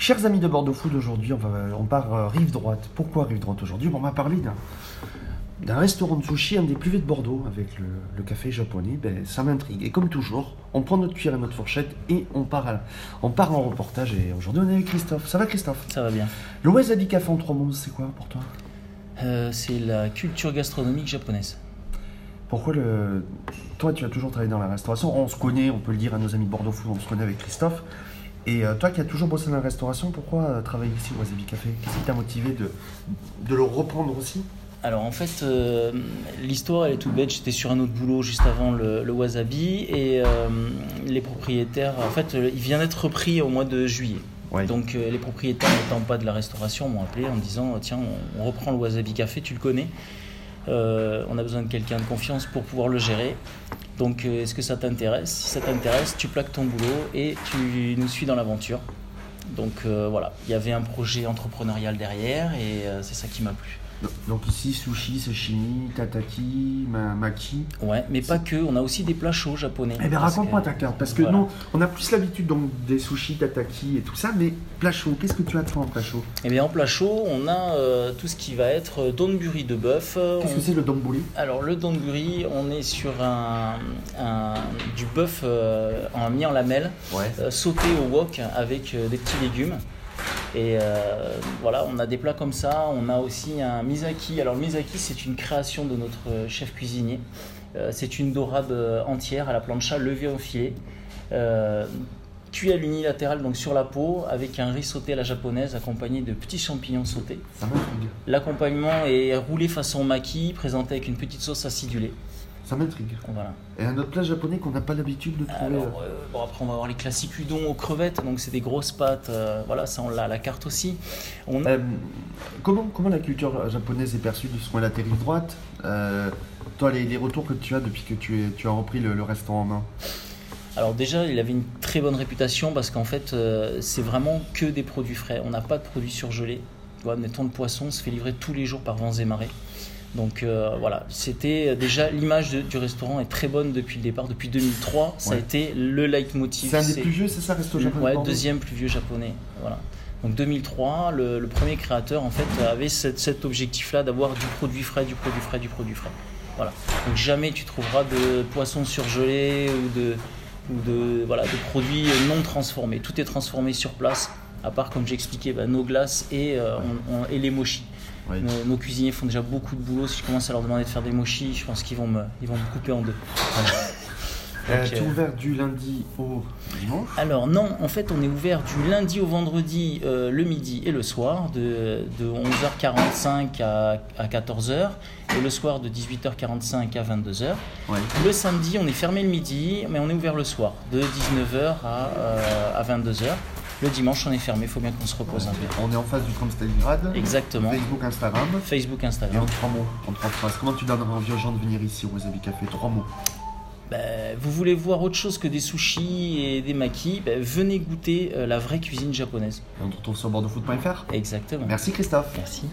Chers amis de Bordeaux Food, aujourd'hui on, on part euh, rive droite. Pourquoi rive droite aujourd'hui? Bon, On va parler d'un, d'un restaurant de sushi, un des plus vieux de Bordeaux, avec le, le café japonais. Ben, ça m'intrigue. Et comme toujours, on prend notre cuillère et notre fourchette et on part, à- on part en reportage. Et aujourd'hui on est avec Christophe. Ça va Christophe? Ça va bien. Le Wasabi Café en trois mots, c'est quoi pour toi? Euh, c'est la culture gastronomique japonaise. Pourquoi le... Toi, tu as toujours travaillé dans la restauration? On se connaît, on peut le dire à nos amis de Bordeaux Food, on se connaît avec Christophe. Et euh, toi qui as toujours bossé dans la restauration, pourquoi euh, travailler ici au Wasabi Café? Qu'est-ce qui t'a motivé de, de le reprendre aussi? Alors en fait, euh, l'histoire elle est toute bête. J'étais sur un autre boulot juste avant le, le wasabi et euh, les propriétaires, en fait, il vient d'être repris au mois de juillet. Ouais. Donc euh, les propriétaires n'étant pas de la restauration m'ont appelé en me disant tiens on, on reprend le wasabi café, tu le connais? Euh, on a besoin de quelqu'un de confiance pour pouvoir le gérer. Donc euh, est-ce que ça t'intéresse? Si ça t'intéresse, tu plaques ton boulot et tu nous suis dans l'aventure. Donc euh, voilà, il y avait un projet entrepreneurial derrière et c'est ça qui m'a plu. Donc ici, sushi, sashimi, tataki, ma- maki. Ouais, mais pas que, on a aussi des plats chauds japonais. Eh bien, raconte-moi ta carte, parce que Voilà. non, on a plus l'habitude donc des sushis, tataki et tout ça, mais plat chaud, qu'est-ce que tu as toi en plat chaud? Eh bien en plat chaud, on a euh, tout ce qui va être euh, donburi de bœuf. Qu'est-ce on- que c'est le donburi? Alors le donburi, on est sur un, un- du bœuf euh, en mis en lamelles, Ouais. euh, sauté au wok avec des petits légumes. Et euh, voilà, on a des plats comme ça. On a aussi un misaki. Alors le misaki, c'est une création de notre euh, chef cuisinier. Euh, c'est une dorade entière à la plancha levée au filet. Euh, cuit à l'unilatéral donc sur la peau avec un riz sauté à la japonaise accompagné de petits champignons sautés. L'accompagnement est roulé façon maki, présenté avec une petite sauce acidulée. Ça m'intrigue. Voilà. Et un autre plat japonais qu'on n'a pas l'habitude de trouver. Alors, euh, bon, après, on va avoir les classiques udon aux crevettes, donc c'est des grosses pâtes. euh, voilà, ça, on l'a à la carte aussi. On Euh, comment, comment la culture japonaise est perçue de ce coin-là, tes rive droite Toi, les, les retours que tu as depuis que tu, es, tu as repris le, le restaurant en main? Alors, déjà, il avait une très bonne réputation parce qu'en fait, c'est vraiment que des produits frais. On n'a pas de produits surgelés. Tu vois, mettons le poisson, se fait livrer tous les jours par vents et marées. Donc euh, voilà, c'était déjà l'image du restaurant est très bonne depuis le départ, depuis 2003. Ça a été le leitmotiv. C'est un des plus vieux, c'est ça, resto japonais Ouais, deuxième plus vieux japonais. Voilà. Donc 2003, le, le premier créateur en fait avait cette- cet objectif-là d'avoir du produit frais, du produit frais, du produit frais. Voilà. Donc jamais tu trouveras de poissons surgelés ou de ou de voilà de produits non transformés. Tout est transformé sur place. À part comme j'expliquais, bah, nos glaces et, euh, on- on- et les mochis. Nos, nos cuisiniers font déjà beaucoup de boulot. Si je commence à leur demander de faire des mochis, je pense qu'ils vont me, ils vont me couper en deux. Euh, Donc, tu es ouvert du lundi au dimanche Alors non, en fait on est ouvert du lundi au vendredi euh, le midi et le soir de, de 11h45 à, à 14h et le soir de 18h45 à 22h. Ouais. Le samedi on est fermé le midi mais on est ouvert le soir de 19h à, euh, à 22h. Le dimanche on est fermé, il faut bien qu'on se repose un peu. On est en face du Trump Stalingrad. Exactement. Facebook, Instagram. Facebook, Et en Instagram. trois mots, en trois phrases. Comment tu donneras envie aux gens de venir ici au Wasabi Café Trois mots. Ben, vous voulez voir autre chose que des sushis et des makis Ben, Venez goûter euh, la vraie cuisine japonaise. Et on te retrouve sur bordeauxfoot.fr. Exactement. Merci Christophe. Merci.